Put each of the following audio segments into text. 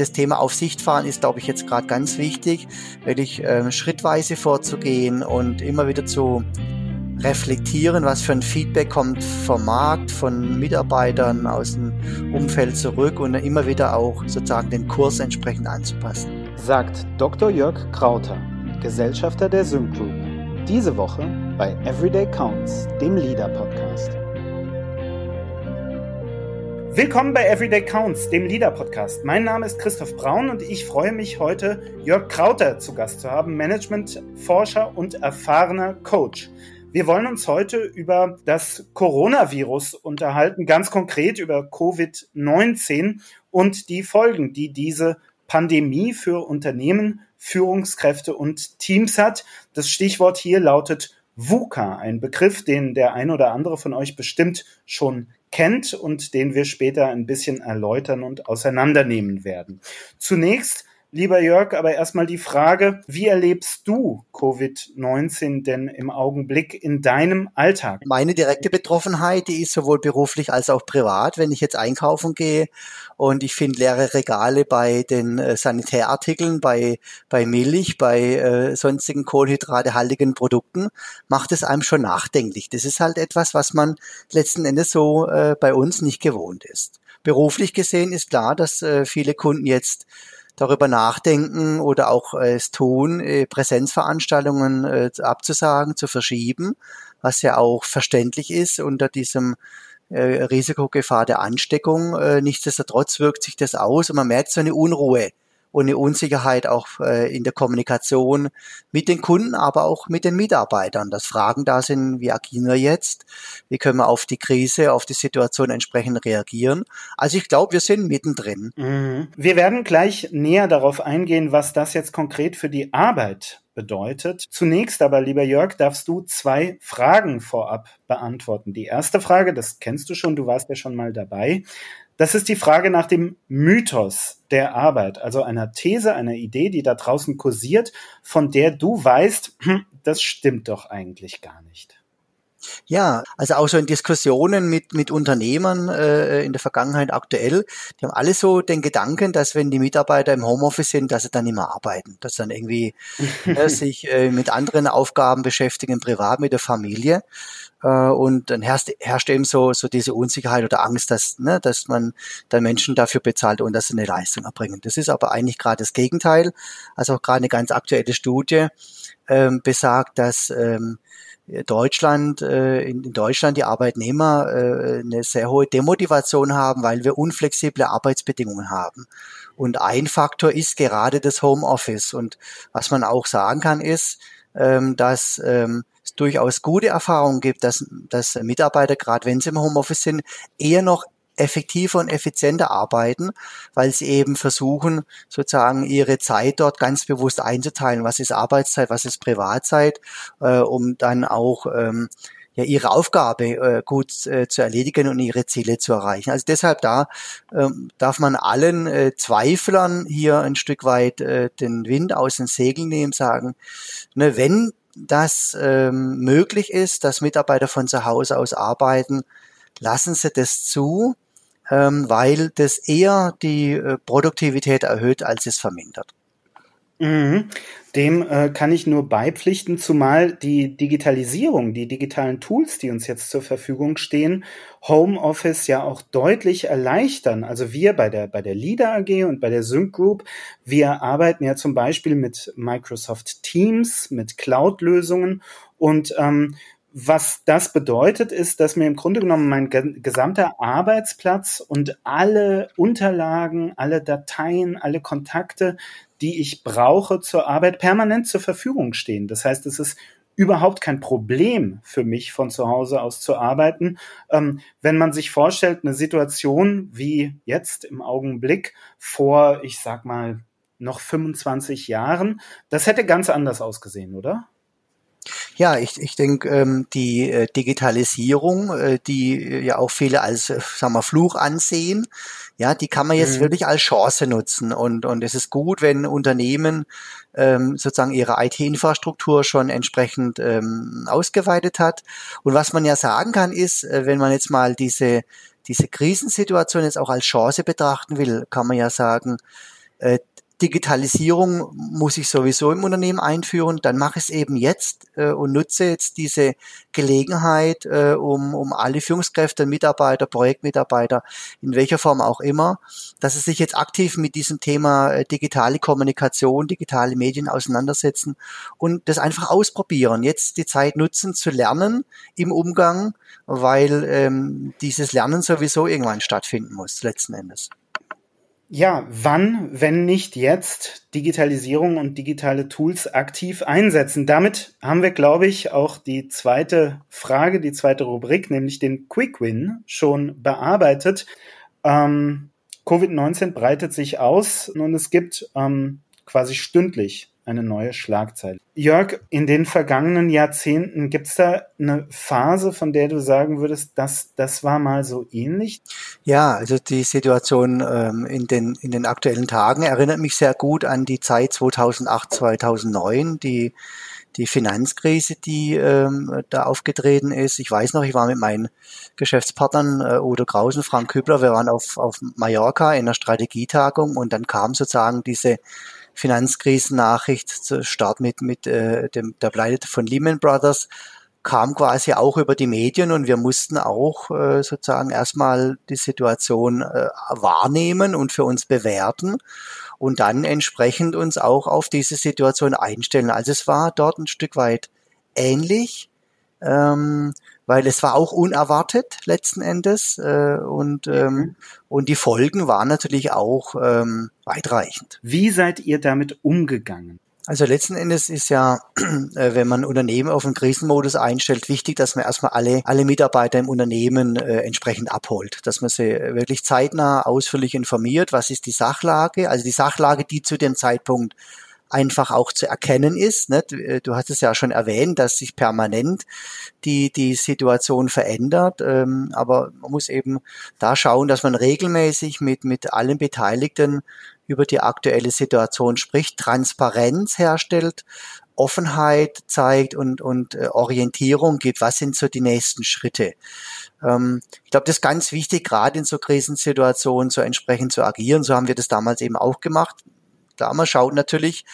das Thema auf Sicht fahren ist, glaube ich, jetzt gerade ganz wichtig, wirklich äh, schrittweise vorzugehen und immer wieder zu reflektieren, was für ein Feedback kommt vom Markt, von Mitarbeitern aus dem Umfeld zurück und immer wieder auch sozusagen den Kurs entsprechend anzupassen. Sagt Dr. Jörg Krauter, Gesellschafter der Sync Group. Diese Woche bei Everyday Counts, dem Leader Podcast. Willkommen bei Everyday Counts, dem Leader Podcast. Mein Name ist Christoph Braun und ich freue mich heute, Jörg Krauter zu Gast zu haben, Management-Forscher und erfahrener Coach. Wir wollen uns heute über das Coronavirus unterhalten, ganz konkret über Covid-19 und die Folgen, die diese Pandemie für Unternehmen, Führungskräfte und Teams hat. Das Stichwort hier lautet VUCA, ein Begriff, den der ein oder andere von euch bestimmt schon kennt und den wir später ein bisschen erläutern und auseinandernehmen werden. Zunächst Lieber Jörg, aber erstmal die Frage, wie erlebst du Covid-19 denn im Augenblick in deinem Alltag? Meine direkte Betroffenheit, die ist sowohl beruflich als auch privat, wenn ich jetzt einkaufen gehe und ich finde leere Regale bei den äh, Sanitärartikeln, bei, bei Milch, bei äh, sonstigen kohlenhydratehaltigen Produkten, macht es einem schon nachdenklich. Das ist halt etwas, was man letzten Endes so äh, bei uns nicht gewohnt ist. Beruflich gesehen ist klar, dass äh, viele Kunden jetzt darüber nachdenken oder auch äh, es tun, äh, Präsenzveranstaltungen äh, abzusagen, zu verschieben, was ja auch verständlich ist unter diesem Risikogefahr der Ansteckung. Nichtsdestotrotz wirkt sich das aus und man merkt so eine Unruhe und eine Unsicherheit auch äh, in der Kommunikation mit den Kunden, aber auch mit den Mitarbeitern. Dass Fragen da sind, wie agieren wir jetzt? Wie können wir auf die Krise, auf die Situation entsprechend reagieren? Also ich glaube, wir sind mittendrin. Mhm. Wir werden gleich näher darauf eingehen, was das jetzt konkret für die Arbeit bedeutet. Zunächst aber, lieber Jörg, darfst du zwei Fragen vorab beantworten. Die erste Frage, das kennst du schon, du warst ja schon mal dabei. Das ist die Frage nach dem Mythos der Arbeit, also einer These, einer Idee, die da draußen kursiert, von der du weißt, hm, das stimmt doch eigentlich gar nicht. Ja, also auch so in Diskussionen mit, mit Unternehmern äh, in der Vergangenheit aktuell, die haben alle so den Gedanken, dass wenn die Mitarbeiter im Homeoffice sind, dass sie dann nicht mehr arbeiten, dass sie dann irgendwie äh, sich äh, mit anderen Aufgaben beschäftigen, privat mit der Familie. Äh, und dann herrscht, herrscht eben so, so diese Unsicherheit oder Angst, dass, ne, dass man dann Menschen dafür bezahlt und dass sie eine Leistung erbringen. Das ist aber eigentlich gerade das Gegenteil. Also auch gerade eine ganz aktuelle Studie ähm, besagt, dass ähm, Deutschland, äh, in, Deutschland die Arbeitnehmer äh, eine sehr hohe Demotivation haben, weil wir unflexible Arbeitsbedingungen haben. Und ein Faktor ist gerade das Homeoffice. Und was man auch sagen kann, ist, ähm, dass ähm, es durchaus gute Erfahrungen gibt, dass, dass Mitarbeiter, gerade wenn sie im Homeoffice sind, eher noch effektiver und effizienter arbeiten, weil sie eben versuchen, sozusagen ihre Zeit dort ganz bewusst einzuteilen. Was ist Arbeitszeit, was ist Privatzeit, äh, um dann auch ähm, ja, ihre Aufgabe äh, gut äh, zu erledigen und ihre Ziele zu erreichen. Also deshalb da ähm, darf man allen äh, Zweiflern hier ein Stück weit äh, den Wind aus den Segeln nehmen, sagen, ne, wenn das ähm, möglich ist, dass Mitarbeiter von zu Hause aus arbeiten, lassen Sie das zu, ähm, weil das eher die äh, Produktivität erhöht, als es vermindert. Mhm. Dem äh, kann ich nur beipflichten, zumal die Digitalisierung, die digitalen Tools, die uns jetzt zur Verfügung stehen, Homeoffice ja auch deutlich erleichtern. Also wir bei der, bei der Leader AG und bei der Sync Group, wir arbeiten ja zum Beispiel mit Microsoft Teams, mit Cloud-Lösungen und ähm, was das bedeutet, ist, dass mir im Grunde genommen mein gesamter Arbeitsplatz und alle Unterlagen, alle Dateien, alle Kontakte, die ich brauche zur Arbeit, permanent zur Verfügung stehen. Das heißt, es ist überhaupt kein Problem für mich, von zu Hause aus zu arbeiten. Ähm, wenn man sich vorstellt, eine Situation wie jetzt im Augenblick vor, ich sag mal, noch 25 Jahren, das hätte ganz anders ausgesehen, oder? Ja, ich, ich denke, ähm, die äh, Digitalisierung, äh, die äh, ja auch viele als, äh, sagen wir, Fluch ansehen, ja, die kann man jetzt mhm. wirklich als Chance nutzen. Und, und es ist gut, wenn Unternehmen ähm, sozusagen ihre IT-Infrastruktur schon entsprechend ähm, ausgeweitet hat. Und was man ja sagen kann, ist, äh, wenn man jetzt mal diese, diese Krisensituation jetzt auch als Chance betrachten will, kann man ja sagen, äh, Digitalisierung muss ich sowieso im Unternehmen einführen, dann mache ich es eben jetzt äh, und nutze jetzt diese Gelegenheit, äh, um, um alle Führungskräfte, Mitarbeiter, Projektmitarbeiter, in welcher Form auch immer, dass sie sich jetzt aktiv mit diesem Thema äh, digitale Kommunikation, digitale Medien auseinandersetzen und das einfach ausprobieren. Jetzt die Zeit nutzen zu lernen im Umgang, weil ähm, dieses Lernen sowieso irgendwann stattfinden muss, letzten Endes. Ja, wann, wenn nicht jetzt, Digitalisierung und digitale Tools aktiv einsetzen? Damit haben wir, glaube ich, auch die zweite Frage, die zweite Rubrik, nämlich den Quick Win, schon bearbeitet. Ähm, Covid-19 breitet sich aus und es gibt ähm, quasi stündlich eine neue Schlagzeile. Jörg, in den vergangenen Jahrzehnten gibt es da eine Phase, von der du sagen würdest, dass das war mal so ähnlich? Ja, also die Situation ähm, in, den, in den aktuellen Tagen erinnert mich sehr gut an die Zeit 2008, 2009, die die Finanzkrise, die ähm, da aufgetreten ist. Ich weiß noch, ich war mit meinen Geschäftspartnern äh, Udo Grausen, Frank Kübler, wir waren auf, auf Mallorca in einer Strategietagung und dann kam sozusagen diese Finanzkrisennachricht zu Start mit, mit äh, dem, der Pleite von Lehman Brothers kam quasi auch über die Medien und wir mussten auch äh, sozusagen erstmal die Situation äh, wahrnehmen und für uns bewerten und dann entsprechend uns auch auf diese Situation einstellen. Also es war dort ein Stück weit ähnlich. Ähm, weil es war auch unerwartet letzten Endes äh, und ähm, mhm. und die Folgen waren natürlich auch ähm, weitreichend. Wie seid ihr damit umgegangen? Also letzten Endes ist ja, äh, wenn man Unternehmen auf einen Krisenmodus einstellt, wichtig, dass man erstmal alle, alle Mitarbeiter im Unternehmen äh, entsprechend abholt, dass man sie wirklich zeitnah ausführlich informiert, was ist die Sachlage, also die Sachlage, die zu dem Zeitpunkt einfach auch zu erkennen ist. Äh, du hast es ja schon erwähnt, dass sich permanent die, die Situation verändert. Ähm, aber man muss eben da schauen, dass man regelmäßig mit, mit allen Beteiligten über die aktuelle Situation spricht, Transparenz herstellt, Offenheit zeigt und, und äh, Orientierung gibt. Was sind so die nächsten Schritte? Ähm, ich glaube, das ist ganz wichtig, gerade in so Krisensituationen so entsprechend zu agieren. So haben wir das damals eben auch gemacht Klar, man schaut natürlich,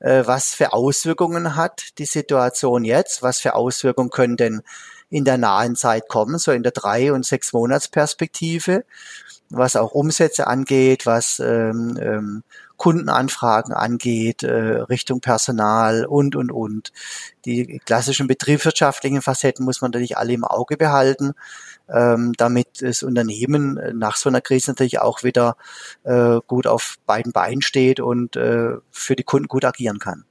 äh, was für Auswirkungen hat die Situation jetzt, was für Auswirkungen können denn in der nahen Zeit kommen, so in der drei- und sechs Monatsperspektive, was auch Umsätze angeht, was ähm, ähm, Kundenanfragen angeht, äh, Richtung Personal und, und, und. Die klassischen betriebswirtschaftlichen Facetten muss man natürlich alle im Auge behalten ähm, damit das Unternehmen nach so einer Krise natürlich auch wieder äh, gut auf beiden Beinen steht und äh, für die Kunden gut agieren kann.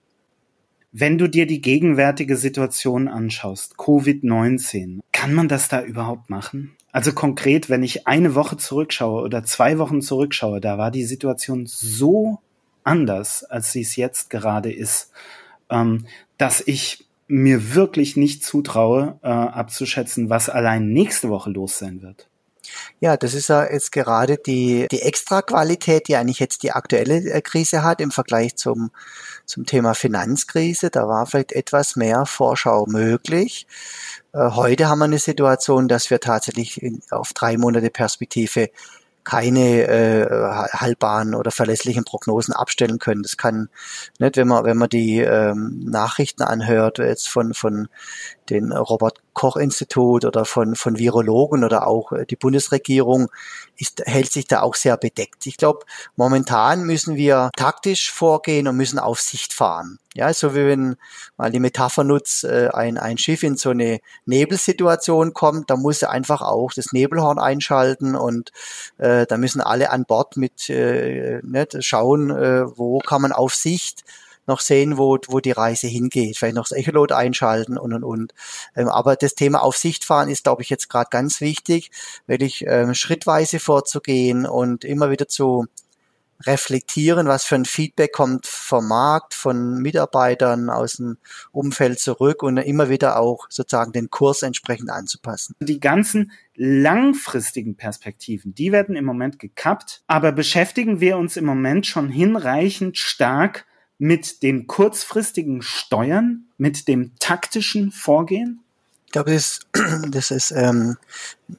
Wenn du dir die gegenwärtige Situation anschaust, Covid-19, kann man das da überhaupt machen? Also konkret, wenn ich eine Woche zurückschaue oder zwei Wochen zurückschaue, da war die Situation so anders, als sie es jetzt gerade ist, ähm, dass ich mir wirklich nicht zutraue, äh, abzuschätzen, was allein nächste Woche los sein wird. Ja, das ist ja jetzt gerade die, die Extraqualität, die eigentlich jetzt die aktuelle äh, Krise hat im Vergleich zum, zum Thema Finanzkrise. Da war vielleicht etwas mehr Vorschau möglich. Äh, heute haben wir eine Situation, dass wir tatsächlich in, auf drei Monate Perspektive keine äh, haltbaren oder verlässlichen Prognosen abstellen können. Das kann nicht, wenn man wenn man die ähm, Nachrichten anhört jetzt von von den Robert Koch Institut oder von von Virologen oder auch äh, die Bundesregierung ist, hält sich da auch sehr bedeckt. Ich glaube, momentan müssen wir taktisch vorgehen und müssen auf Sicht fahren. Ja, so wie wenn mal die Metapher nutzt, äh, ein, ein Schiff in so eine Nebelsituation kommt, da muss er einfach auch das Nebelhorn einschalten und äh, da müssen alle an Bord mit äh, nicht, schauen, äh, wo kann man auf Sicht noch sehen, wo, wo die Reise hingeht, vielleicht noch das Echolot einschalten und und und. Ähm, aber das Thema auf fahren ist, glaube ich, jetzt gerade ganz wichtig, wirklich ähm, schrittweise vorzugehen und immer wieder zu reflektieren, was für ein Feedback kommt vom Markt, von Mitarbeitern aus dem Umfeld zurück und immer wieder auch sozusagen den Kurs entsprechend anzupassen. Die ganzen langfristigen Perspektiven, die werden im Moment gekappt, aber beschäftigen wir uns im Moment schon hinreichend stark mit dem kurzfristigen Steuern, mit dem taktischen Vorgehen? Glaube, das, das ist ähm,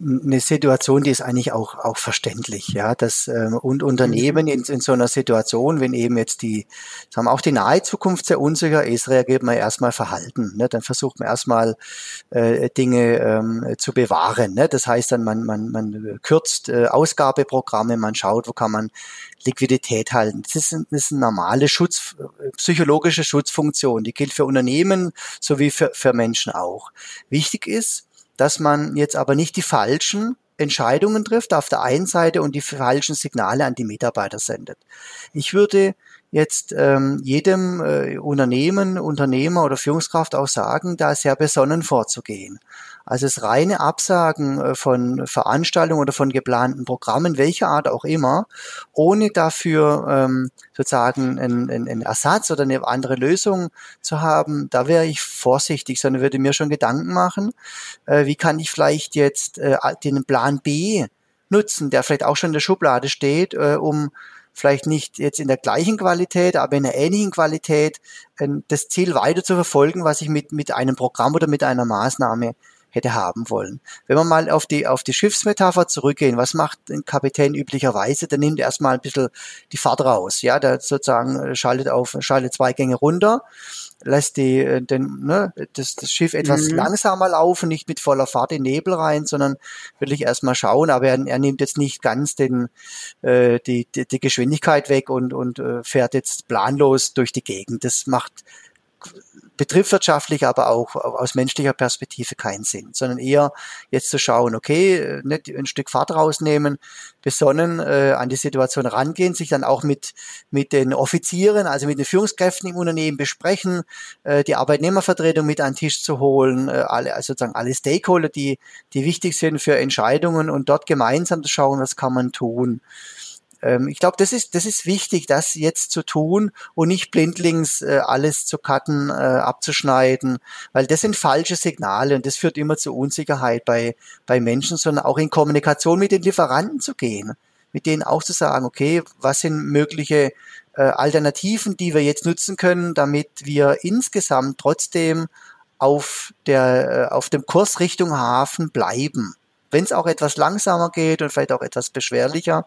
eine Situation, die ist eigentlich auch, auch verständlich, ja, dass ähm, und Unternehmen in, in so einer Situation, wenn eben jetzt die, sagen wir auch die nahe Zukunft sehr unsicher ist, reagiert man erstmal verhalten, ne? dann versucht man erstmal äh, Dinge ähm, zu bewahren, ne? das heißt dann man man man kürzt äh, Ausgabeprogramme, man schaut, wo kann man Liquidität halten. Das ist, das ist eine normale Schutz, psychologische Schutzfunktion, die gilt für Unternehmen sowie für, für Menschen auch. Wichtig ist, dass man jetzt aber nicht die falschen Entscheidungen trifft auf der einen Seite und die falschen Signale an die Mitarbeiter sendet. Ich würde jetzt ähm, jedem äh, Unternehmen, Unternehmer oder Führungskraft auch sagen, da sehr besonnen vorzugehen. Also das reine Absagen äh, von Veranstaltungen oder von geplanten Programmen, welcher Art auch immer, ohne dafür ähm, sozusagen einen, einen Ersatz oder eine andere Lösung zu haben, da wäre ich vorsichtig, sondern würde mir schon Gedanken machen, äh, wie kann ich vielleicht jetzt äh, den Plan B nutzen, der vielleicht auch schon in der Schublade steht, äh, um vielleicht nicht jetzt in der gleichen Qualität, aber in einer ähnlichen Qualität äh, das Ziel weiter zu verfolgen, was ich mit, mit einem Programm oder mit einer Maßnahme hätte haben wollen. Wenn wir mal auf die, auf die Schiffsmetapher zurückgehen, was macht ein Kapitän üblicherweise? Der nimmt erstmal ein bisschen die Fahrt raus. Ja, der sozusagen äh, schaltet auf, schaltet zwei Gänge runter, lässt die, äh, den, ne, das, das Schiff etwas mhm. langsamer laufen, nicht mit voller Fahrt in Nebel rein, sondern wirklich erstmal schauen, aber er, er nimmt jetzt nicht ganz den, äh, die, die, die Geschwindigkeit weg und, und äh, fährt jetzt planlos durch die Gegend. Das macht betriebswirtschaftlich, aber auch aus menschlicher Perspektive keinen Sinn, sondern eher jetzt zu schauen, okay, nicht ein Stück Fahrt rausnehmen, besonnen äh, an die Situation rangehen, sich dann auch mit, mit den Offizieren, also mit den Führungskräften im Unternehmen besprechen, äh, die Arbeitnehmervertretung mit an den Tisch zu holen, äh, alle, also sozusagen alle Stakeholder, die, die wichtig sind für Entscheidungen und dort gemeinsam zu schauen, was kann man tun ähm, ich glaube, das ist, das ist wichtig, das jetzt zu tun und nicht blindlings äh, alles zu cutten, äh, abzuschneiden, weil das sind falsche Signale und das führt immer zu Unsicherheit bei, bei Menschen, sondern auch in Kommunikation mit den Lieferanten zu gehen, mit denen auch zu sagen, okay, was sind mögliche äh, Alternativen, die wir jetzt nutzen können, damit wir insgesamt trotzdem auf der, äh, auf dem Kurs Richtung Hafen bleiben. Wenn es auch etwas langsamer geht und vielleicht auch etwas beschwerlicher,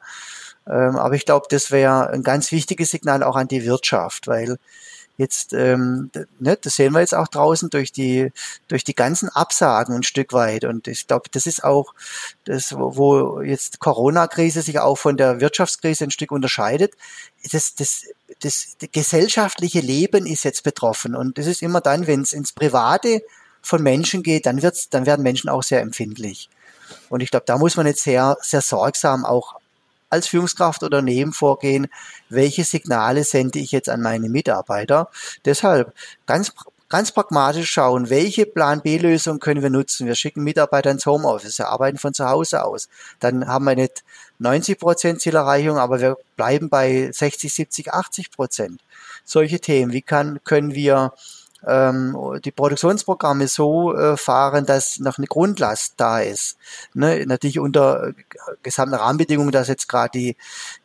aber ich glaube, das wäre ein ganz wichtiges Signal auch an die Wirtschaft, weil jetzt, ähm, ne, das sehen wir jetzt auch draußen durch die, durch die ganzen Absagen ein Stück weit. Und ich glaube, das ist auch das, wo jetzt Corona-Krise sich auch von der Wirtschaftskrise ein Stück unterscheidet. Das, das, das, das gesellschaftliche Leben ist jetzt betroffen. Und das ist immer dann, wenn es ins Private von Menschen geht, dann wird's, dann werden Menschen auch sehr empfindlich. Und ich glaube, da muss man jetzt sehr, sehr sorgsam auch als Führungskraft oder Unternehmen vorgehen, welche Signale sende ich jetzt an meine Mitarbeiter. Deshalb ganz ganz pragmatisch schauen, welche Plan B-Lösung können wir nutzen. Wir schicken Mitarbeiter ins Homeoffice, wir arbeiten von zu Hause aus. Dann haben wir nicht 90 Prozent Zielerreichung, aber wir bleiben bei 60, 70, 80 Prozent. Solche Themen. Wie kann, können wir die Produktionsprogramme so äh, fahren, dass noch eine Grundlast da ist. Ne? Natürlich unter äh, gesamten Rahmenbedingungen, dass jetzt gerade die,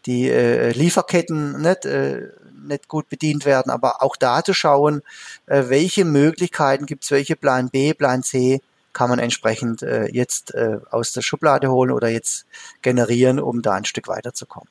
die äh, Lieferketten nicht, nicht gut bedient werden, aber auch da zu schauen, welche Möglichkeiten gibt es, welche Plan B, Plan C kann man entsprechend jetzt aus der Schublade holen oder jetzt generieren, um da ein Stück weiterzukommen.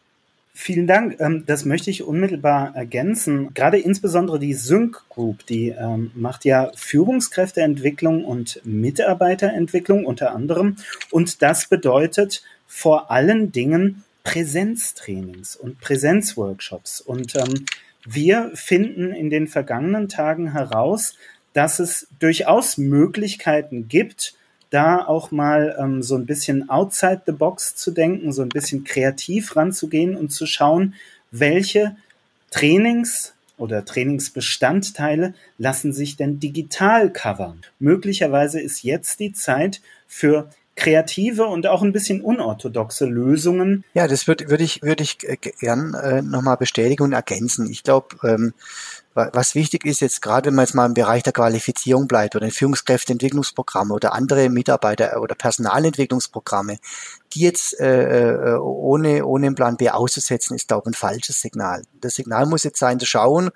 Vielen Dank. Ähm, das möchte ich unmittelbar ergänzen. Gerade insbesondere die Sync Group, die ähm, macht ja Führungskräfteentwicklung und Mitarbeiterentwicklung unter anderem. Und das bedeutet vor allen Dingen Präsenztrainings und Präsenzworkshops. Und ähm, wir finden in den vergangenen Tagen heraus, dass es durchaus Möglichkeiten gibt, da auch mal ähm, so ein bisschen outside the box zu denken, so ein bisschen kreativ ranzugehen und zu schauen, welche Trainings oder Trainingsbestandteile lassen sich denn digital covern. Möglicherweise ist jetzt die Zeit für kreative und auch ein bisschen unorthodoxe Lösungen. Ja, das würde würd ich, würde ich gern äh, nochmal bestätigen und ergänzen. Ich glaube, ähm, Was wichtig ist jetzt gerade, wenn man jetzt mal im Bereich der Qualifizierung bleibt oder in Führungskräfteentwicklungsprogramme oder andere Mitarbeiter- oder Personalentwicklungsprogramme, die jetzt äh, äh, ohne, ohne einen Plan B auszusetzen, ist, glaube ich, ein falsches Signal. Das Signal muss jetzt sein, zu schauen,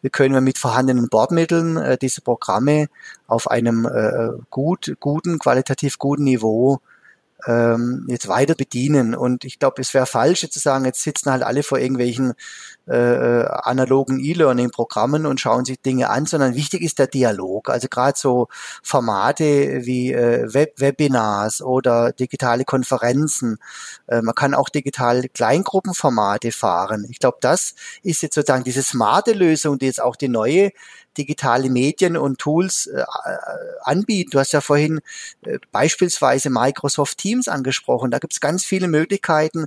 wie können wir mit vorhandenen Bordmitteln äh, diese Programme auf einem äh, gut, guten, qualitativ guten Niveau ähm, jetzt weiter bedienen. Und ich glaube, es wäre falsch, jetzt zu sagen, jetzt sitzen halt alle vor irgendwelchen äh, äh, analogen E-Learning-Programmen und schauen sich Dinge an, sondern wichtig ist der Dialog. Also gerade so Formate wie äh, Web Webinars oder digitale Konferenzen. Äh, man kann auch digitale Kleingruppenformate fahren. Ich glaube, das ist jetzt sozusagen diese smarte Lösung, die jetzt auch die neue digitale Medien und Tools äh, anbieten. Du hast ja vorhin äh, beispielsweise Microsoft Teams angesprochen. Da gibt es ganz viele Möglichkeiten,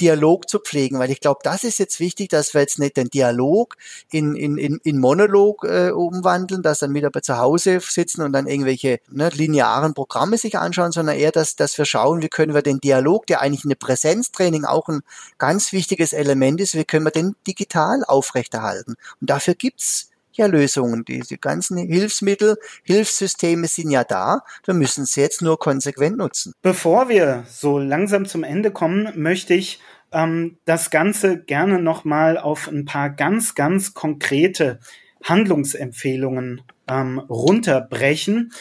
Dialog zu pflegen, weil ich glaube, das ist jetzt wichtig, dass wir jetzt nicht den Dialog in, in, in, in Monolog äh, umwandeln, dass dann Mitarbeiter zu Hause sitzen und dann irgendwelche ne, linearen Programme sich anschauen, sondern eher, dass, dass wir schauen, wie können wir den Dialog, der eigentlich eine Präsenztraining auch ein ganz wichtiges Element ist, wie können wir den digital aufrechterhalten. Und dafür gibt's ja Lösungen. Diese ganzen Hilfsmittel, Hilfssysteme sind ja da. Wir müssen sie jetzt nur konsequent nutzen. Bevor wir so langsam zum Ende kommen, möchte ich ähm, das Ganze gerne nochmal auf ein paar ganz, ganz konkrete Handlungsempfehlungen ähm, runterbrechen.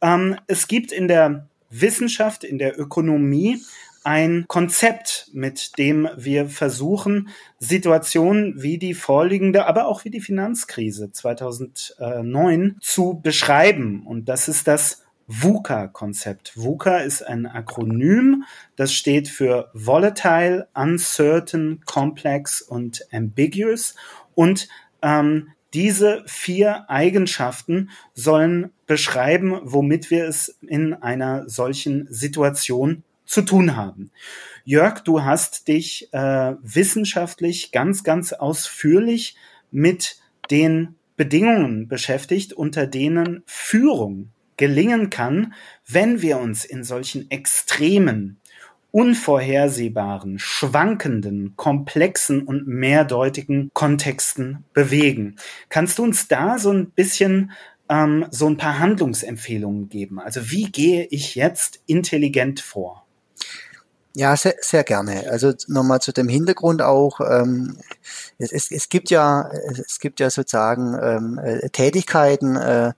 Ähm, es gibt in der Wissenschaft, in der Ökonomie ein Konzept, mit dem wir versuchen, Situationen wie die vorliegende, aber auch wie die Finanzkrise 2009 zu beschreiben. Und das ist das VUCA-Konzept. VUCA ist ein Akronym, das steht für Volatile, Uncertain, Complex und Ambiguous. Und ähm, diese vier Eigenschaften sollen beschreiben, womit wir es in einer solchen Situation zu tun haben. Jörg, du hast dich äh, wissenschaftlich ganz, ganz ausführlich mit den Bedingungen beschäftigt, unter denen Führung gelingen kann, wenn wir uns in solchen extremen, unvorhersehbaren, schwankenden, komplexen und mehrdeutigen Kontexten bewegen. Kannst du uns da so ein bisschen ähm, so ein paar Handlungsempfehlungen geben? Also wie gehe ich jetzt intelligent vor? Ja, sehr, sehr gerne. Also nochmal zu dem Hintergrund auch. Ähm, es, es, es gibt ja, es gibt ja sozusagen ähm, äh, Tätigkeiten, äh,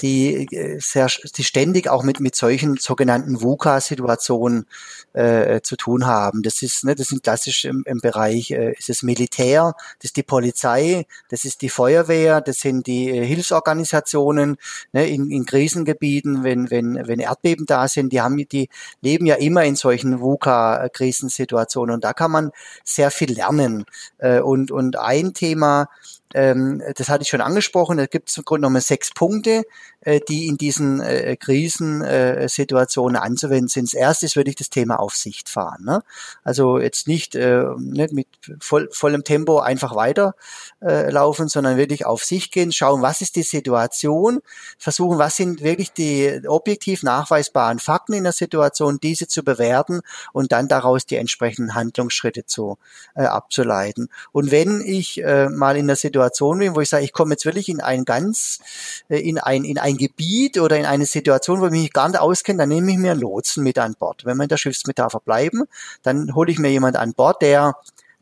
die äh, sehr, die ständig auch mit mit solchen sogenannten VUCA-Situationen äh, zu tun haben. Das ist, ne, das sind klassisch im, im Bereich, äh, ist es Militär, das ist die Polizei, das ist die Feuerwehr, das sind die äh, Hilfsorganisationen ne, in, in Krisengebieten, wenn wenn wenn Erdbeben da sind, die haben die leben ja immer in solchen VUCA Krisensituation. Und da kann man sehr viel lernen. Äh, und, und ein Thema, ähm, das hatte ich schon angesprochen, da gibt es im Grunde genommen sechs Punkte, äh, die in diesen äh, Krisensituationen anzuwenden sind. Das erste ist wirklich das Thema Aufsicht fahren. Ne? Also jetzt nicht, äh, nicht mit voll, vollem Tempo einfach weiter äh, laufen, sondern wirklich auf sich gehen, schauen, was ist die Situation, versuchen, was sind wirklich die objektiv nachweisbaren Fakten in der Situation, diese zu bewerten und dann daraus die entsprechenden Handlungsschritte zu äh, abzuleiten. Und wenn ich äh, mal in der Situation Situation bin, wo ich sage, ich komme jetzt wirklich in ein ganz, äh, in ein, in ein Gebiet oder in eine Situation, wo ich mich gar nicht auskenne, dann nehme ich mir einen Lotsen mit an Bord. Wenn wir in der Schiffsmetapher bleiben, dann hole ich mir jemand an Bord, der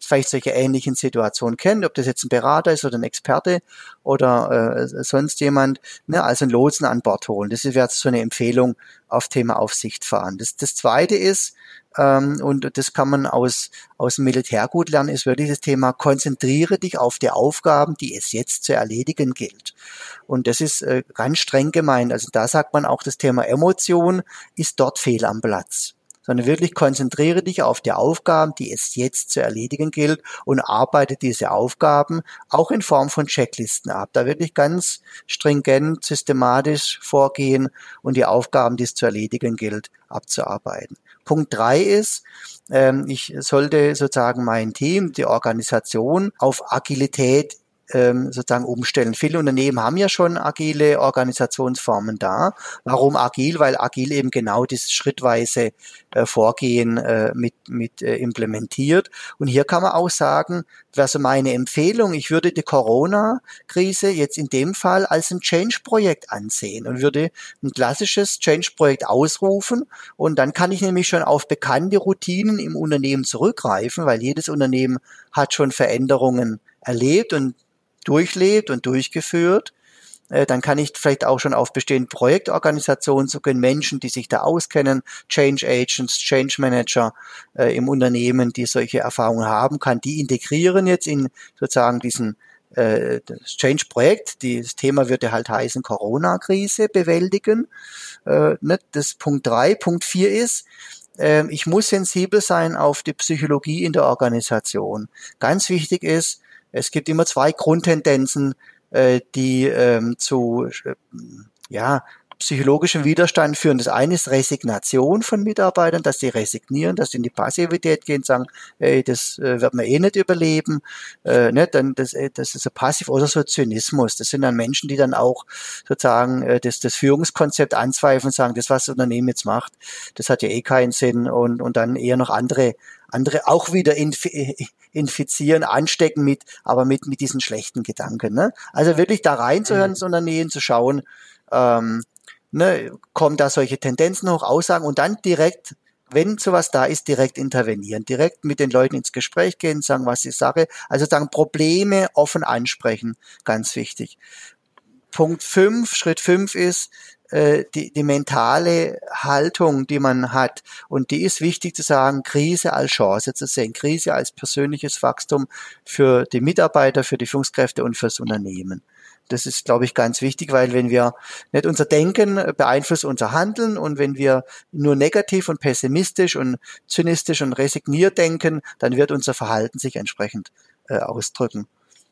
vielleicht solche ähnlichen Situationen kennt, ob das jetzt ein Berater ist oder ein Experte oder äh, sonst jemand, ne, also einen Lotsen an Bord holen. Das wäre so eine Empfehlung auf Thema Aufsicht fahren. Das, das zweite ist, ähm, und das kann man aus, aus dem Militär gut lernen, ist wirklich das Thema, konzentriere dich auf die Aufgaben, die es jetzt zu erledigen gilt. Und das ist äh, ganz streng gemeint. Also da sagt man auch, das Thema Emotion ist dort fehl am Platz sondern wirklich konzentriere dich auf die Aufgaben, die es jetzt zu erledigen gilt und arbeite diese Aufgaben auch in Form von Checklisten ab. Da wirklich ganz stringent, systematisch vorgehen und die Aufgaben, die es zu erledigen gilt, abzuarbeiten. Punkt drei ist, ähm, ich sollte sozusagen mein Team, die Organisation auf Agilität ähm, sozusagen umstellen. Viele Unternehmen haben ja schon agile Organisationsformen da. Warum agil? Weil agil eben genau dieses schrittweise äh, Vorgehen äh, mit, mit äh, implementiert. Und hier kann man auch sagen, wäre so meine Empfehlung, ich würde die Corona-Krise jetzt in dem Fall als ein Change-Projekt ansehen und würde ein klassisches Change-Projekt ausrufen und dann kann ich nämlich schon auf bekannte Routinen im Unternehmen zurückgreifen, weil jedes Unternehmen hat schon Veränderungen erlebt und durchlebt und durchgeführt. Äh, dann kann ich vielleicht auch schon auf bestehende Projektorganisationen zugehen, Menschen, die sich da auskennen, Change Agents, Change Manager äh, im Unternehmen, die solche Erfahrungen haben, kann die integrieren jetzt in sozusagen diesen äh, Change-Projekt. Das Thema würde halt heißen Corona-Krise bewältigen. Äh, ne? Das Punkt drei. Punkt vier ist, äh, ich muss sensibel sein auf die Psychologie in der Organisation. Ganz wichtig ist, es gibt immer zwei Grundtendenzen, äh, die ähm, zu äh, ja, psychologischem Widerstand führen. Das eine ist Resignation von Mitarbeitern, dass sie resignieren, dass sie in die Passivität gehen, sagen, ey, das äh, wird man eh nicht überleben. Äh, ne? dann das, äh, das ist so passiv oder so Zynismus. Das sind dann Menschen, die dann auch sozusagen äh, das, das Führungskonzept anzweifeln und sagen, das, was das Unternehmen jetzt macht, das hat ja eh keinen Sinn und, und dann eher noch andere andere auch wieder infizieren, anstecken mit, aber mit, mit diesen schlechten Gedanken. Ne? Also wirklich da reinzuhören mhm. ins Unternehmen, zu schauen, ähm, ne, kommen da solche Tendenzen hoch, Aussagen und dann direkt wenn sowas da ist, direkt intervenieren, direkt mit den Leuten ins Gespräch gehen, sagen, was ich sage. Also sagen, Probleme offen ansprechen, ganz wichtig. Punkt fünf, Schritt fünf ist äh, die, die mentale Haltung, die man hat. Und die ist wichtig zu sagen, Krise als Chance zu sehen, Krise als persönliches Wachstum für die Mitarbeiter, für die Führungskräfte und fürs Unternehmen. Das ist, glaube ich, ganz wichtig, weil wenn wir nicht unser Denken beeinflusst unser Handeln und wenn wir nur negativ und pessimistisch und zynistisch und resigniert denken, dann wird unser Verhalten sich entsprechend äh, ausdrücken.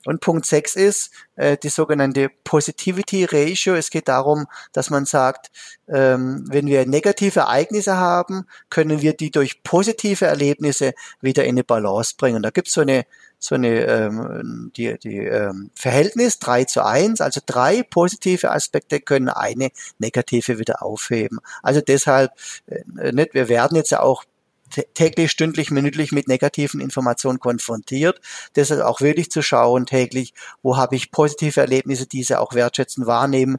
Und Punkt 6 ist äh, die sogenannte Positivity Ratio. Es geht darum, dass man sagt, ähm, wenn wir negative Ereignisse haben, können wir die durch positive Erlebnisse wieder in eine Balance bringen. Da gibt es so eine so eine ähm, die, die ähm, Verhältnis 3 zu 1, also drei positive Aspekte können eine negative wieder aufheben. Also deshalb äh, nicht, wir werden jetzt ja auch täglich, stündlich, minütlich mit negativen Informationen konfrontiert. Deshalb auch wirklich zu schauen täglich, wo habe ich positive Erlebnisse, diese auch wertschätzen, wahrnehmen,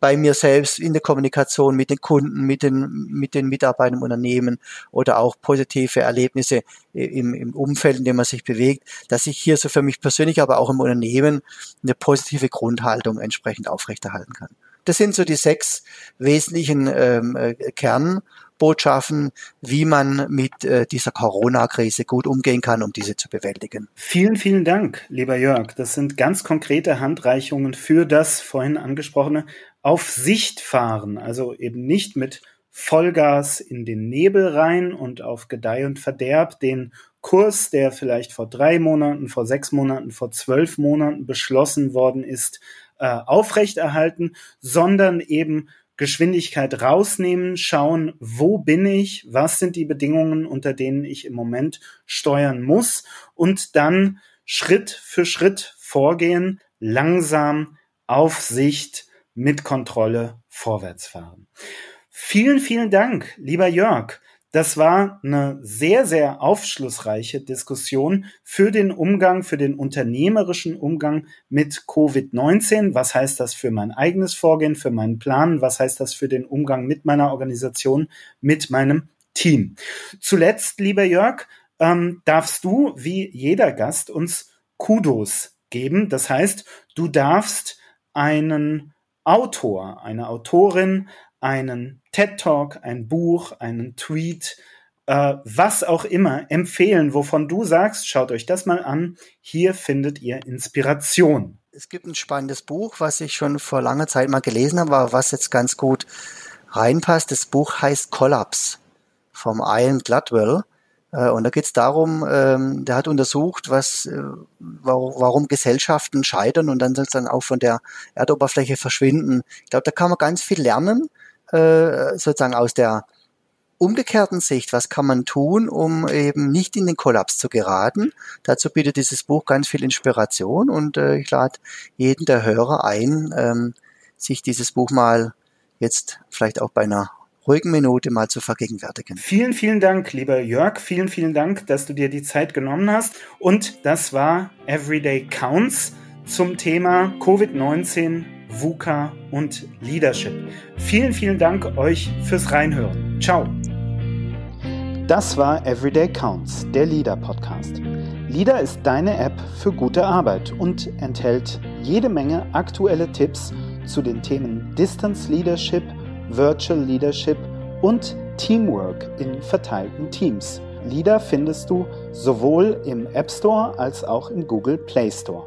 bei mir selbst in der Kommunikation mit den Kunden, mit den, mit den Mitarbeitern im Unternehmen oder auch positive Erlebnisse im, im Umfeld, in dem man sich bewegt, dass ich hier so für mich persönlich, aber auch im Unternehmen eine positive Grundhaltung entsprechend aufrechterhalten kann. Das sind so die sechs wesentlichen ähm, äh, Kern Botschaften, wie man mit äh, dieser Corona-Krise gut umgehen kann, um diese zu bewältigen. Vielen, vielen Dank, lieber Jörg. Das sind ganz konkrete Handreichungen für das vorhin angesprochene Auf Sicht fahren. Also eben nicht mit Vollgas in den Nebel rein und auf Gedeih und Verderb den Kurs, der vielleicht vor drei Monaten, vor sechs Monaten, vor zwölf Monaten beschlossen worden ist, äh, aufrechterhalten, sondern eben Geschwindigkeit rausnehmen, schauen, wo bin ich, was sind die Bedingungen, unter denen ich im Moment steuern muss und dann Schritt für Schritt vorgehen, langsam, auf Sicht, mit Kontrolle vorwärts fahren. Vielen, vielen Dank, lieber Jörg. Das war eine sehr, sehr aufschlussreiche Diskussion für den Umgang, für den unternehmerischen Umgang mit Covid-19. Was heißt das für mein eigenes Vorgehen, für meinen Plan? Was heißt das für den Umgang mit meiner Organisation, mit meinem Team? Zuletzt, lieber Jörg, ähm, darfst du, wie jeder Gast, uns Kudos geben. Das heißt, du darfst einen Autor, eine Autorin, einen TED Talk, ein Buch, einen Tweet, äh, was auch immer empfehlen, wovon du sagst, schaut euch das mal an, hier findet ihr Inspiration. Es gibt ein spannendes Buch, was ich schon vor langer Zeit mal gelesen habe, aber was jetzt ganz gut reinpasst. Das Buch heißt Collapse vom Ian Gladwell. Äh, und da geht es darum, ähm, der hat untersucht, was, äh, warum Gesellschaften scheitern und dann sozusagen auch von der Erdoberfläche verschwinden. Ich glaube, da kann man ganz viel lernen äh, sozusagen aus der umgekehrten Sicht, was kann man tun, um eben nicht in den Kollaps zu geraten? Dazu bietet dieses Buch ganz viel Inspiration und äh, ich lade jeden der Hörer ein, ähm, sich dieses Buch mal jetzt vielleicht auch bei einer ruhigen Minute mal zu vergegenwärtigen. Vielen, vielen Dank, lieber Jörg. Vielen, vielen Dank, dass du dir die Zeit genommen hast. Und das war Everyday Counts zum Thema Covid-19, VUCA und Leadership. Vielen, vielen Dank euch fürs Reinhören. Ciao. Das war Everyday Counts, der Leader Podcast. Leader ist deine App für gute Arbeit und enthält jede Menge aktuelle Tipps zu den Themen Distance Leadership, Virtual Leadership und Teamwork in verteilten Teams. Leader findest du sowohl im App Store als auch im Google Play Store.